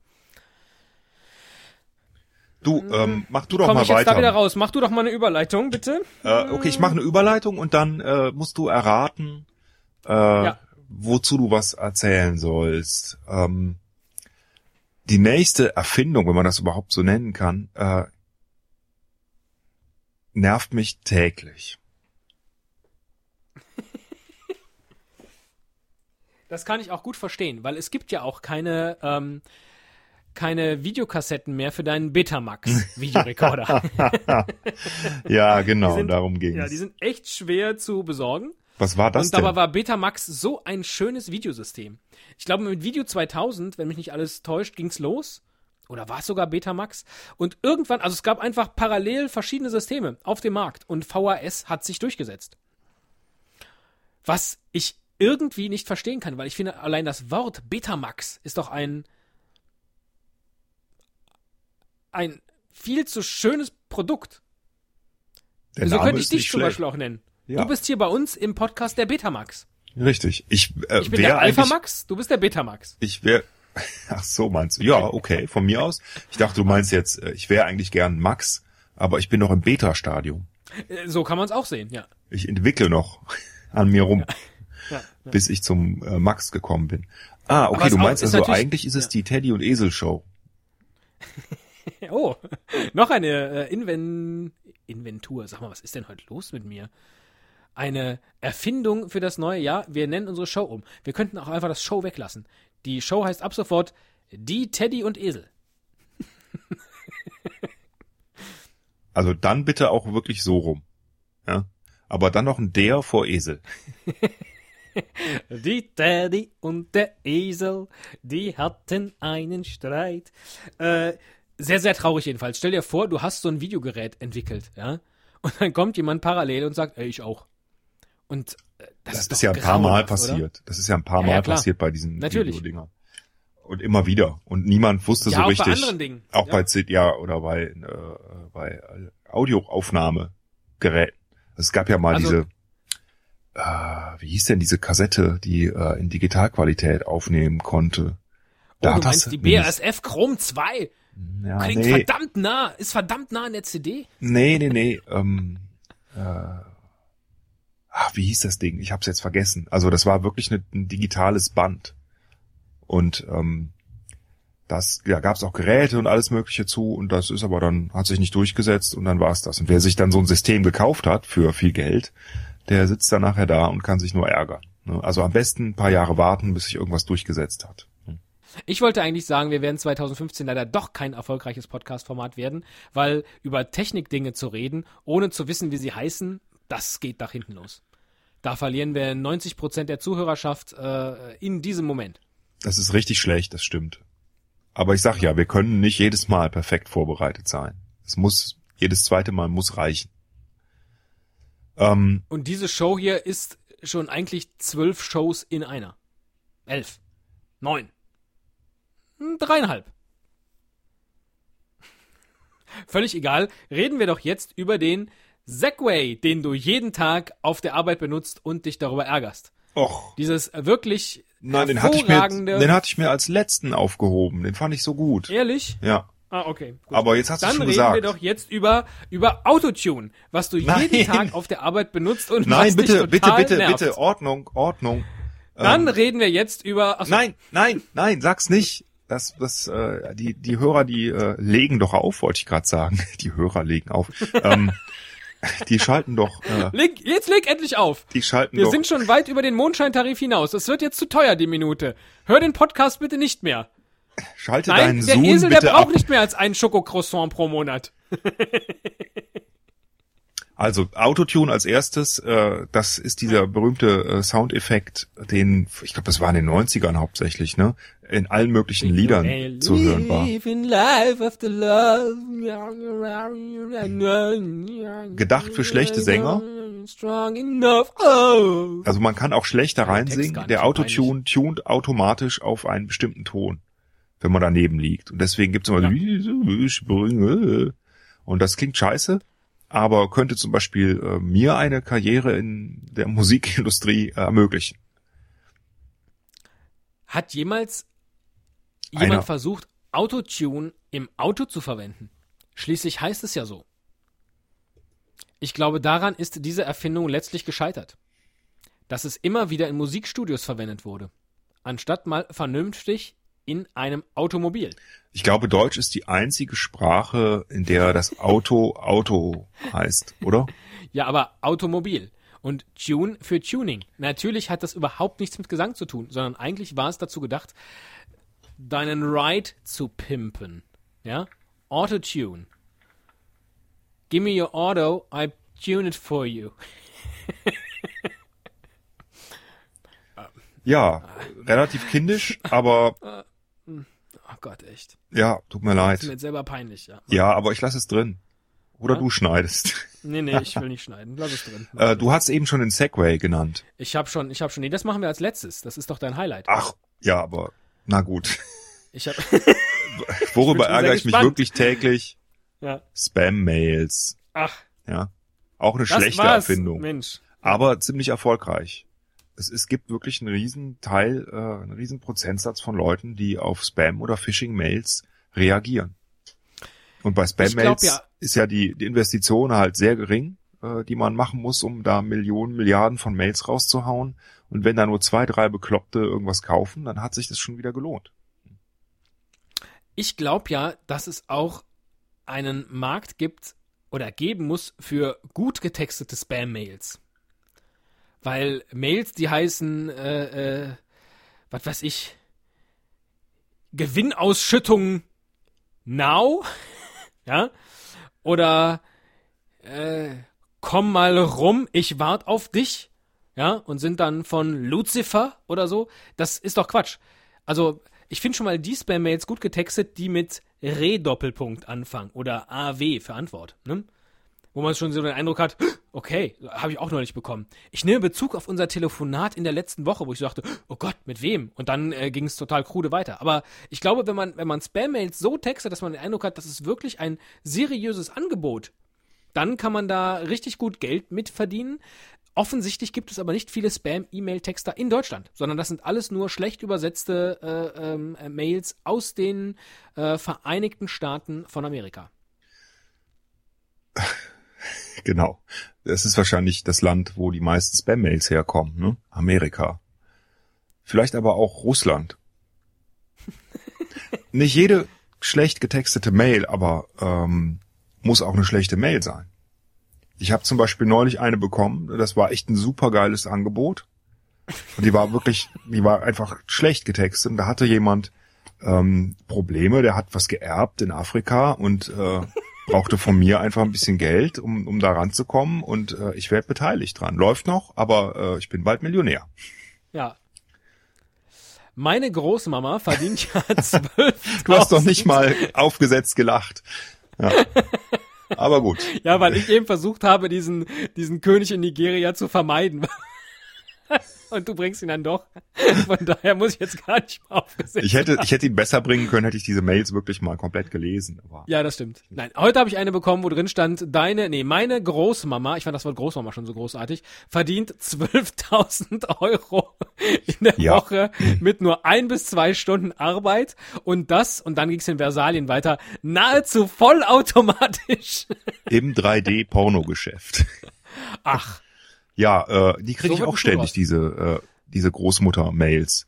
Du, ähm, mach du doch Komm mal ich jetzt da wieder raus. Mach du doch mal eine Überleitung, bitte. Äh, okay, ich mache eine Überleitung und dann äh, musst du erraten, äh, Ja. wozu du was erzählen sollst. Ähm, die nächste Erfindung, wenn man das überhaupt so nennen kann, äh, nervt mich täglich. Das kann ich auch gut verstehen, weil es gibt ja auch keine, ähm, keine Videokassetten mehr für deinen Betamax-Videorekorder. Ja, genau, sind- darum ging's. ja, die sind echt schwer zu besorgen. was war das und dabei denn? war Betamax so ein schönes Videosystem. Ich glaube, mit Video 2000, wenn mich nicht alles täuscht, ging's los. Oder war es sogar Betamax? Und irgendwann, also es gab einfach parallel verschiedene Systeme auf dem Markt und VHS hat sich durchgesetzt. Was ich irgendwie nicht verstehen kann, weil ich finde, allein das Wort Betamax ist doch ein ein viel zu schönes Produkt. Der so Name könnte ich dich zum. Beispiel auch nennen. Ja. Du bist hier bei uns im Podcast der Betamax. Richtig. Ich, äh, Ich bin der Alpha-Max, du bist der Betamax. Ich wäre, ach so meinst du? Ja, okay, von mir aus. Ich dachte, du meinst jetzt, äh, ich wäre eigentlich gern Max, aber ich bin noch im Beta-Stadium. Äh, So kann man es auch sehen, ja. Ich entwickle noch an mir rum, ja, bis ich zum äh, Max gekommen bin. Ah, okay, du meinst also eigentlich ist es ja. die Teddy und Esel Show. ja. Oh, noch eine äh, Inven Inventur. Sag mal, was ist denn heute los mit mir? Eine Erfindung für das neue Jahr. Wir nennen unsere Show um. Wir könnten auch einfach das Show weglassen. Die Show heißt ab sofort Die Teddy und Esel. Also dann bitte auch wirklich so rum. Ja. Aber dann noch ein der vor Esel. Die Teddy und der Esel, die hatten einen Streit. Äh, sehr, sehr traurig jedenfalls. Stell dir vor, du hast so ein Videogerät entwickelt, ja? Und dann kommt jemand parallel und sagt, ey, ich auch. Und äh, das, Das, ist, ist, ja ein paar Mal passiert. Oder? Das ist ja ein paar Mal ja, passiert bei diesen Natürlich. Videodingern. Und immer wieder. Und niemand wusste Ja, so auch bei richtig. anderen Dingen. Auch bei CD, ja, oder bei, äh, bei Audioaufnahmegeräten. Es gab ja mal Also- diese, äh, wie hieß denn diese Kassette, die äh, in Digitalqualität aufnehmen konnte? Oh, du hat meinst das- die BASF Chrome 2? Ja, Klingt nee, verdammt nah, ist verdammt nah an der CD. nee, nee, nee. Ähm, äh, ach, wie hieß das Ding? Ich hab's jetzt vergessen. Also das war wirklich eine, ein digitales Band. Und ähm, das, ja, gab's auch Geräte und alles Mögliche zu und das ist aber dann, hat sich nicht durchgesetzt und dann war's das. Und wer sich dann so ein System gekauft hat für viel Geld, der sitzt dann nachher da und kann sich nur ärgern. ne? Also am besten ein paar Jahre warten, bis sich irgendwas durchgesetzt hat. Ich wollte eigentlich sagen, wir werden 2015 leider doch kein erfolgreiches Podcast-Format werden, weil über Technikdinge zu reden, ohne zu wissen, wie sie heißen, das geht nach hinten los. Da verlieren wir 90 Prozent der Zuhörerschaft äh, in diesem Moment. Das ist richtig schlecht, das stimmt. Aber ich sag ja, wir können nicht jedes Mal perfekt vorbereitet sein. Es muss, jedes zweite Mal muss reichen. Ähm, Und diese Show hier ist schon eigentlich zwölf Shows in einer. Elf. Neun. Dreieinhalb. Völlig egal. Reden wir doch jetzt über den Segway, den du jeden Tag auf der Arbeit benutzt und dich darüber ärgerst. och, Dieses wirklich nein, den hatte ich mir, den hatte ich mir als letzten aufgehoben. Den fand ich so gut. ehrlich? Ja. Ah, okay. Gut. Aber jetzt hast du Dann schon reden gesagt. wir doch jetzt über, über Autotune, was du Nein. jeden Tag auf der Arbeit benutzt und Nein, was bitte, dich bitte, total bitte, nervt. bitte, Ordnung, Ordnung. Dann Ähm, reden wir jetzt über. Achso, Nein, nein, nein, sag's nicht. Das, das, äh, die, die Hörer, die äh, legen doch auf, wollte ich gerade sagen. Die Hörer legen auf. ähm, die schalten doch, äh, Leg, jetzt leg endlich auf. die schalten Wir doch. sind schon weit über den Mondscheintarif hinaus. Es wird jetzt zu teuer, die Minute. Hör den Podcast bitte nicht mehr. Schalte Nein, deinen der Sohn Esel, der bitte braucht ab. nicht mehr als einen Schokocroissant pro Monat. Also Autotune als erstes, äh, das ist dieser berühmte äh, Soundeffekt, den, ich glaube, das war in den 90ern hauptsächlich, ne? In allen möglichen Liedern zu hören war. Gedacht für schlechte Sänger. Oh. Also man kann auch schlechter reinsingen. Der Autotune tunt automatisch auf einen bestimmten Ton, wenn man daneben liegt. Und deswegen gibt's immer Ja. ich. Und das klingt scheiße, aber könnte zum Beispiel äh, mir eine Karriere in der Musikindustrie äh, ermöglichen. Hat jemals jemand Einer. versucht, Autotune im Auto zu verwenden? Schließlich heißt es ja so. Ich glaube, daran ist diese Erfindung letztlich gescheitert. Dass es immer wieder in Musikstudios verwendet wurde, anstatt mal vernünftig in einem Automobil. Ich glaube, Deutsch ist die einzige Sprache, in der das Auto Auto heißt, oder? Ja, aber Automobil. Und Tune für Tuning. Natürlich hat das überhaupt nichts mit Gesang zu tun, sondern eigentlich war es dazu gedacht, deinen Ride zu pimpen. Ja? Auto-Tune. Give me your auto, I tune it for you. Ja, relativ kindisch, aber Oh Gott, echt. ja, tut mir Ist mir leid. jetzt selber peinlich, ja. Ja, aber ich lasse es drin. Oder Ja? du schneidest. Nee, nee, ich will nicht schneiden. Lass es drin. Äh, du hast eben schon den Segway genannt. Ich hab schon, ich hab schon, nee, das machen wir als letztes. Das ist doch dein Highlight. Ach, ja, aber na gut. Ich hab, Worüber sehr ärgere ich mich wirklich täglich? ja. Spam-Mails. Ach, Ja. Auch eine das schlechte war's. Erfindung. Mensch. aber ziemlich erfolgreich. Es, es gibt wirklich einen riesen Teil, äh, einen riesen Prozentsatz von Leuten, die auf Spam- oder Phishing-Mails reagieren. Und bei Spam-Mails ja- ist ja die, die Investition halt sehr gering, äh, die man machen muss, um da Millionen, Milliarden von Mails rauszuhauen. Und wenn da nur zwei, drei Bekloppte irgendwas kaufen, dann hat sich das schon wieder gelohnt. Ich glaube ja, dass es auch einen Markt gibt oder geben muss für gut getextete Spam-Mails. Weil Mails, die heißen, äh, äh, was weiß ich, Gewinnausschüttung now, ja, oder äh, komm mal rum, ich wart auf dich, ja, und sind dann von Lucifer oder so. Das ist doch Quatsch. Also, ich finde schon mal die Spam-Mails gut getextet, die mit Re-Doppelpunkt anfangen oder AW für Antwort, ne? Wo man schon so den Eindruck hat, okay, habe ich auch noch nicht bekommen. Ich nehme Bezug auf unser Telefonat in der letzten Woche, wo ich dachte, oh Gott, mit wem? Und dann äh, ging es total krude weiter. Aber ich glaube, wenn man, wenn man Spam-Mails so textet, dass man den Eindruck hat, das ist wirklich ein seriöses Angebot, dann kann man da richtig gut Geld mit verdienen. Offensichtlich gibt es aber nicht viele Spam-E-Mail-Texter in Deutschland, sondern das sind alles nur schlecht übersetzte äh, ähm, äh, Mails aus den äh, Vereinigten Staaten von Amerika. Genau. Das ist wahrscheinlich das Land, wo die meisten Spam-Mails herkommen, ne? Amerika. Vielleicht aber auch Russland. Nicht jede schlecht getextete Mail, aber ähm, muss auch eine schlechte Mail sein. Ich habe zum Beispiel neulich eine bekommen, das war echt ein supergeiles Angebot. Und die war wirklich, die war einfach schlecht getextet. Und da hatte jemand ähm, Probleme, der hat was geerbt in Afrika und äh, brauchte von mir einfach ein bisschen Geld, um, um da ranzukommen. Und äh, ich werde beteiligt dran. Läuft noch, aber äh, ich bin bald Millionär. Ja. Meine Großmama verdient ja zwölf. Du hast doch nicht mal aufgesetzt gelacht. Ja. Aber gut. Ja, weil ich eben versucht habe, diesen, diesen König in Nigeria zu vermeiden. Und du bringst ihn dann doch. Von daher muss ich jetzt gar nicht mehr aufgesetzt. Ich hätte, ich hätte ihn besser bringen können, hätte ich diese Mails wirklich mal komplett gelesen. Aber Ja, das stimmt. Nein, heute habe ich eine bekommen, wo drin stand, deine, nee, meine Großmama, ich fand das Wort Großmama schon so großartig, verdient 12.000 Euro in der Ja. Woche mit nur ein bis zwei Stunden Arbeit und das, und dann ging es in Versalien weiter, nahezu vollautomatisch. im 3D-Pornogeschäft. Ach, Ja, äh, die kriege So ich auch ständig, diese, äh, diese Großmutter-Mails.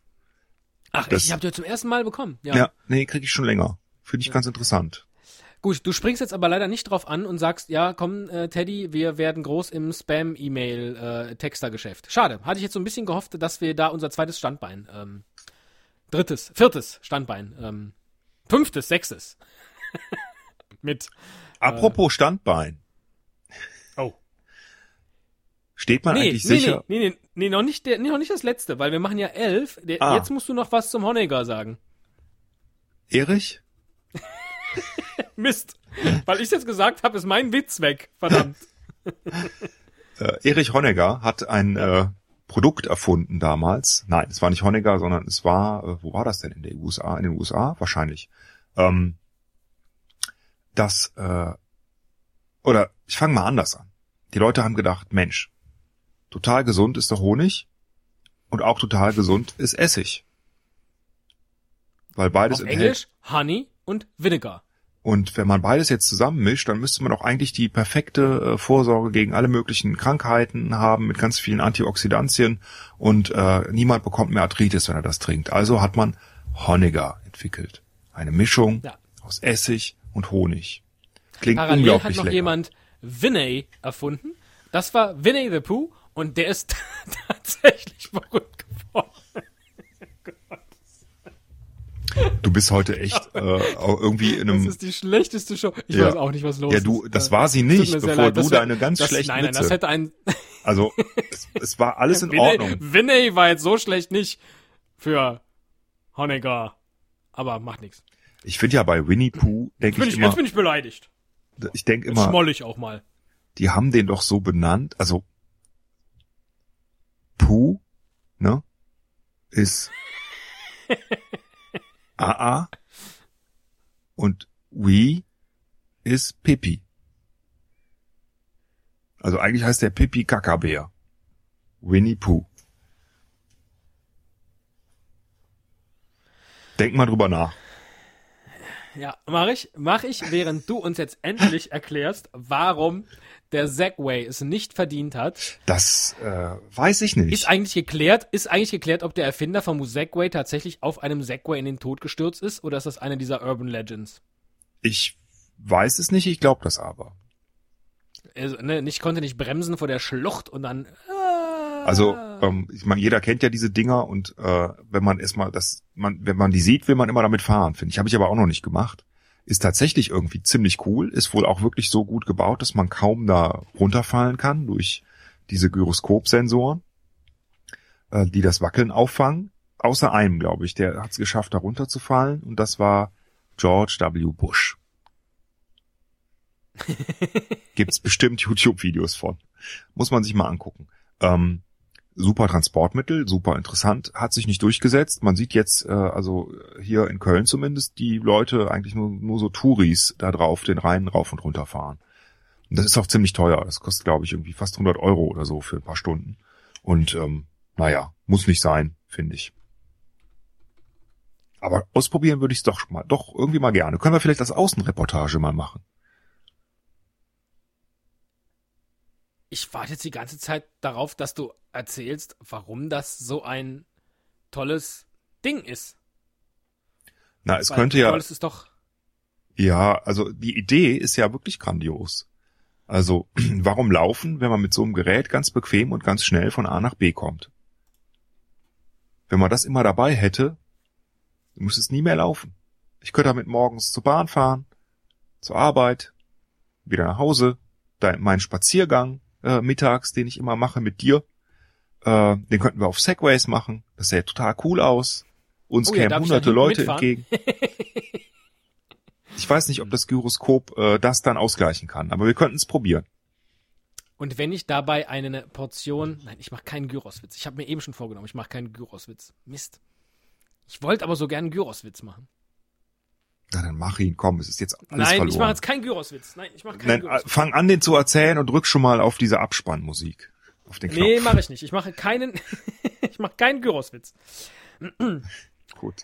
ach, Das- ich habe die zum ersten Mal bekommen. Ja. Ja, nee, kriege ich schon länger. Finde ich ganz interessant. Gut, du springst jetzt aber leider nicht drauf an und sagst, ja, komm, äh, Teddy, wir werden groß im Spam-E-Mail-Textergeschäft. Schade. Hatte ich jetzt so ein bisschen gehofft, dass wir da unser zweites Standbein, ähm, drittes, viertes Standbein, ähm, fünftes, sechstes mit. Apropos Standbein. Oh. Steht man Nee, eigentlich nee, sicher? nee, nee, nee, nee, noch nicht, der, nee, noch nicht das letzte, weil wir machen ja elf. Der, Ah. Jetzt musst du noch was zum Honegger sagen. Erich? Mist. Weil ich jetzt gesagt habe, ist mein Witz weg. Verdammt. Äh, Erich Honegger hat ein äh, Produkt erfunden damals. Nein, es war nicht Honegger, sondern es war, äh, wo war das denn in den USA? In den USA wahrscheinlich. Ähm, das, äh, oder ich fange mal anders an. Die Leute haben gedacht, Mensch, total gesund ist der Honig und auch total gesund ist Essig. Weil beides Auf enthält- Englisch Honey und Vinegar. Und wenn man beides jetzt zusammenmischt, dann müsste man auch eigentlich die perfekte äh, Vorsorge gegen alle möglichen Krankheiten haben mit ganz vielen Antioxidantien und äh, niemand bekommt mehr Arthritis, wenn er das trinkt. Also hat man Honegger entwickelt. Eine Mischung Ja. aus Essig und Honig. Klingt Parallel unglaublich hat noch lecker. jemand Vinay erfunden. Das war Vinay the Pooh und der ist tatsächlich berühmt geworden. Du bist heute echt äh, irgendwie in Das einem ist die schlechteste Show. Ich Ja. weiß auch nicht, was los Ja, ist. du, das Äh, war sie tut nicht, bevor leid. du Das deine ganz das, schlechten Nein, nein, das Witze. hätte ein also es, es war alles in Vinay, Ordnung. Vinay war jetzt so schlecht nicht für Honegger. Aber macht nichts. Ich finde ja bei Winnie Pooh denke ich ich, immer, jetzt bin ich beleidigt. ich denke Jetzt immer, schmoll ich auch mal. die haben den doch so benannt, also Puh, ne, ist AA und We ist Pippi. Also eigentlich heißt der Pippi Kakabär. Winnie Pooh. Denk mal drüber nach. Ja, mach ich, mach ich, während du uns jetzt endlich erklärst, warum der Segway es nicht verdient hat. Das äh, weiß ich nicht. Ist eigentlich geklärt, ist eigentlich geklärt, ob der Erfinder vom Segway tatsächlich auf einem Segway in den Tod gestürzt ist oder ist das eine dieser Urban Legends? Ich weiß es nicht, ich glaube das aber. Also, ne, ich konnte nicht bremsen vor der Schlucht und dann. Also, ähm, ich meine, jeder kennt ja diese Dinger und äh, wenn man erstmal das, man, wenn man die sieht, will man immer damit fahren, finde ich. Habe ich aber auch noch nicht gemacht. ist tatsächlich irgendwie ziemlich cool, ist wohl auch wirklich so gut gebaut, dass man kaum da runterfallen kann durch diese Gyroskopsensoren, äh, die das Wackeln auffangen. Außer einem, glaube ich, der hat es geschafft, da runterzufallen und das war George W. Bush. Gibt's bestimmt YouTube-Videos von. Muss man sich mal angucken. Ähm, super Transportmittel, super interessant, hat sich nicht durchgesetzt. Man sieht jetzt, äh, also hier in Köln zumindest, die Leute eigentlich nur, nur so Touris da drauf den Rhein rauf und runter fahren. Und das ist auch ziemlich teuer. Das kostet, glaube ich, irgendwie fast 100 Euro oder so für ein paar Stunden. Und ähm, naja, muss nicht sein, finde ich. Aber ausprobieren würde ich es doch mal, doch irgendwie mal gerne. Können wir vielleicht das Außenreportage mal machen? Ich warte jetzt die ganze Zeit darauf, dass du erzählst, warum das so ein tolles Ding ist. Na, es Weil könnte ja. Toll ist es doch. Ja, also die Idee ist ja wirklich grandios. Also, warum laufen, wenn man mit so einem Gerät ganz bequem und ganz schnell von A nach B kommt? Wenn man das immer dabei hätte, müsste es nie mehr laufen. Ich könnte damit morgens zur Bahn fahren, zur Arbeit, wieder nach Hause, da meinen Spaziergang äh, mittags, den ich immer mache mit dir. Äh, den könnten wir auf Segways machen. Das sähe total cool aus. Uns Oh ja, kämen ich hunderte Leute mitfahren? entgegen. Ich weiß nicht, ob das Gyroskop äh, das dann ausgleichen kann, aber wir könnten es probieren. Und wenn ich dabei eine Portion. Nein, ich mache keinen Gyroswitz. Ich habe mir eben schon vorgenommen, ich mache keinen Gyroswitz. Mist. Ich wollte aber so gern einen Gyroswitz machen. Na, dann mach ihn, komm, es ist jetzt alles Nein, verloren. ich mache jetzt keinen Gyroswitz. Nein, ich mache keinen Nein, Gyroswitz. fang an, den zu erzählen und drück schon mal auf diese Abspannmusik. Auf den Knopf. Nee, mache ich nicht. Ich mache keinen. ich mache keinen Gyroswitz. Gut.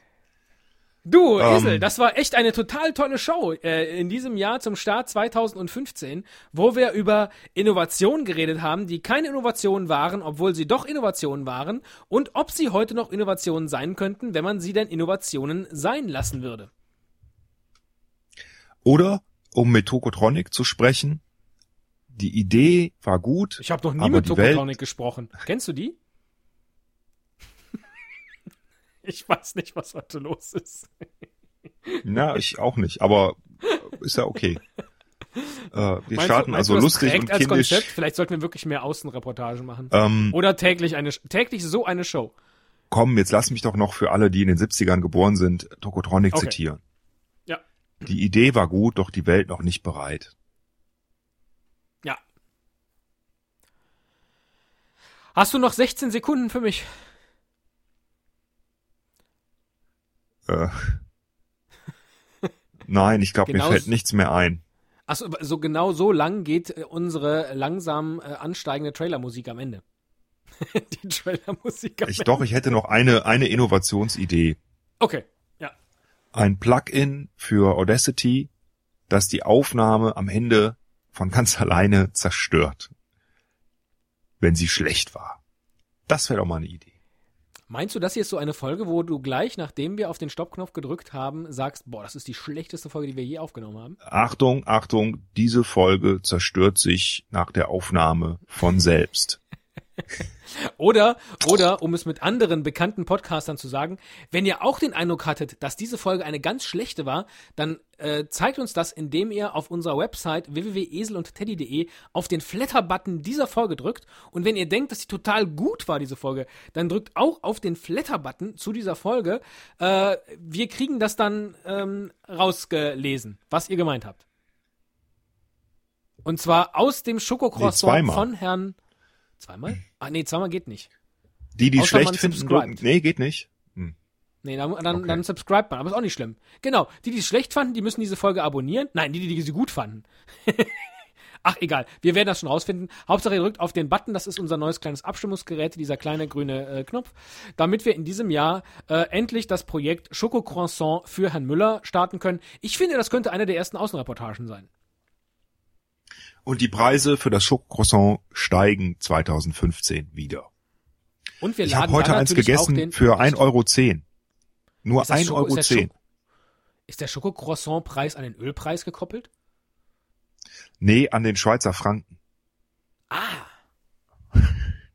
Du, Ähm. Esel, das war echt eine total tolle Show äh, in diesem Jahr zum Start 2015, wo wir über Innovationen geredet haben, die keine Innovationen waren, obwohl sie doch Innovationen waren, und ob sie heute noch Innovationen sein könnten, wenn man sie denn Innovationen sein lassen würde. Oder, um mit Tokotronic zu sprechen, die Idee war gut. Ich habe noch nie mit die Welt- Tokotronic gesprochen. Kennst du die? ich weiß nicht, was heute los ist. Na, ich auch nicht, aber ist ja okay. Äh, wir Meinst starten du, also du, lustig und als kindisch. Konzept? Vielleicht sollten wir wirklich mehr Außenreportagen machen. Ähm, Oder täglich eine täglich so eine Show. komm, jetzt lass mich doch noch für alle, die in den 70ern geboren sind, Tokotronic Okay. zitieren. Die Idee war gut, doch die Welt noch nicht bereit. Ja. Hast du noch 16 Sekunden für mich? Äh, nein, ich glaube, mir Genau fällt s- nichts mehr ein. Achso, so genau so lang geht äh, unsere langsam äh, ansteigende Trailermusik am Ende. Die Trailermusik am Ich Ende. doch, ich hätte noch eine, eine Innovationsidee. Okay. Ein Plugin für Audacity, das die Aufnahme am Ende von ganz alleine zerstört. Wenn sie schlecht war. Das wäre doch mal eine Idee. Meinst du, das hier ist so eine Folge, wo du gleich, nachdem wir auf den Stoppknopf gedrückt haben, sagst, boah, das ist die schlechteste Folge, die wir je aufgenommen haben? Achtung, Achtung, diese Folge zerstört sich nach der Aufnahme von selbst. Oder, oder, um es mit anderen bekannten Podcastern zu sagen, wenn ihr auch den Eindruck hattet, dass diese Folge eine ganz schlechte war, dann äh, zeigt uns das, indem ihr auf unserer Website www.eselundteddy.de auf den Flatter-Button dieser Folge drückt. Und wenn ihr denkt, dass sie total gut war, diese Folge, dann drückt auch auf den Flatter-Button zu dieser Folge. Äh, wir kriegen das dann ähm, rausgelesen, was ihr gemeint habt. Und zwar aus dem Nee, Schokocroissant zweimal. von Herrn. Zweimal? Ah, nee, zweimal geht nicht. Die, die Außer schlecht finden, drücken. Nee, geht nicht. Hm. Nee, dann, dann, Okay. dann subscribe man, aber ist auch nicht schlimm. Genau, die, die es schlecht fanden, die müssen diese Folge abonnieren. Nein, die, die sie gut fanden. Ach, egal. Wir werden das schon rausfinden. Hauptsache, ihr drückt auf den Button. Das ist unser neues kleines Abstimmungsgerät, dieser kleine grüne äh, Knopf, damit wir in diesem Jahr äh, endlich das Projekt Schokocroissant für Herrn Müller starten können. Ich finde, das könnte eine der ersten Außenreportagen sein. Und die Preise für das Schokocroissant steigen 2015 wieder. Und wir Ich habe heute eins gegessen für 1,10 Euro. Nur Ist das 1,10 Schoko- Euro. ist der Ist der Schokocroissant-Preis an den Ölpreis gekoppelt? Nee, an den Schweizer Franken. Ah,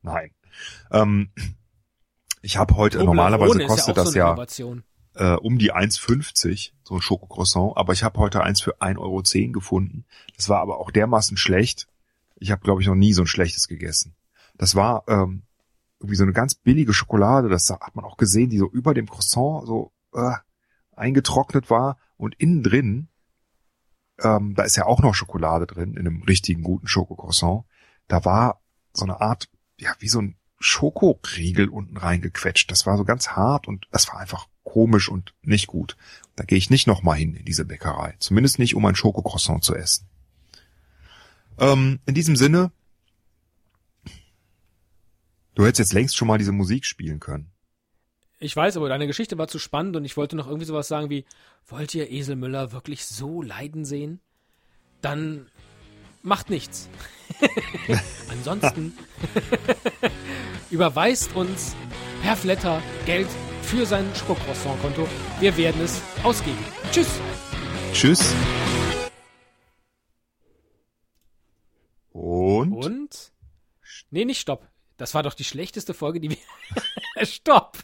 Nein. Ähm, ich habe heute, Toblerone normalerweise kostet ja das so ja, Innovation. Äh, um die 1,50, so ein Schokocroissant, aber ich habe heute eins für 1,10 Euro gefunden. Das war aber auch dermaßen schlecht. Ich habe, glaube ich, noch nie so ein schlechtes gegessen. Das war ähm, irgendwie so eine ganz billige Schokolade, das hat man auch gesehen, die so über dem Croissant so äh, eingetrocknet war und innen drin, ähm, da ist ja auch noch Schokolade drin, in einem richtigen guten Schokocroissant, da war so eine Art, ja, wie so ein Schokoriegel unten reingequetscht. Das war so ganz hart und das war einfach komisch und nicht gut. Da gehe ich nicht nochmal hin in diese Bäckerei. Zumindest nicht, um ein Schokocroissant zu essen. Ähm, in diesem Sinne, du hättest jetzt längst schon mal diese Musik spielen können. Ich weiß, aber deine Geschichte war zu spannend und ich wollte noch irgendwie sowas sagen wie, wollt ihr Esel Müller wirklich so leiden sehen? Dann macht nichts. Ansonsten überweist uns per Flatter Geld für sein Schokocroissant-Konto. Wir werden es ausgeben. Tschüss. Tschüss. Und? Und? Nee, nicht stopp. Das war doch die schlechteste Folge, die wir. stopp.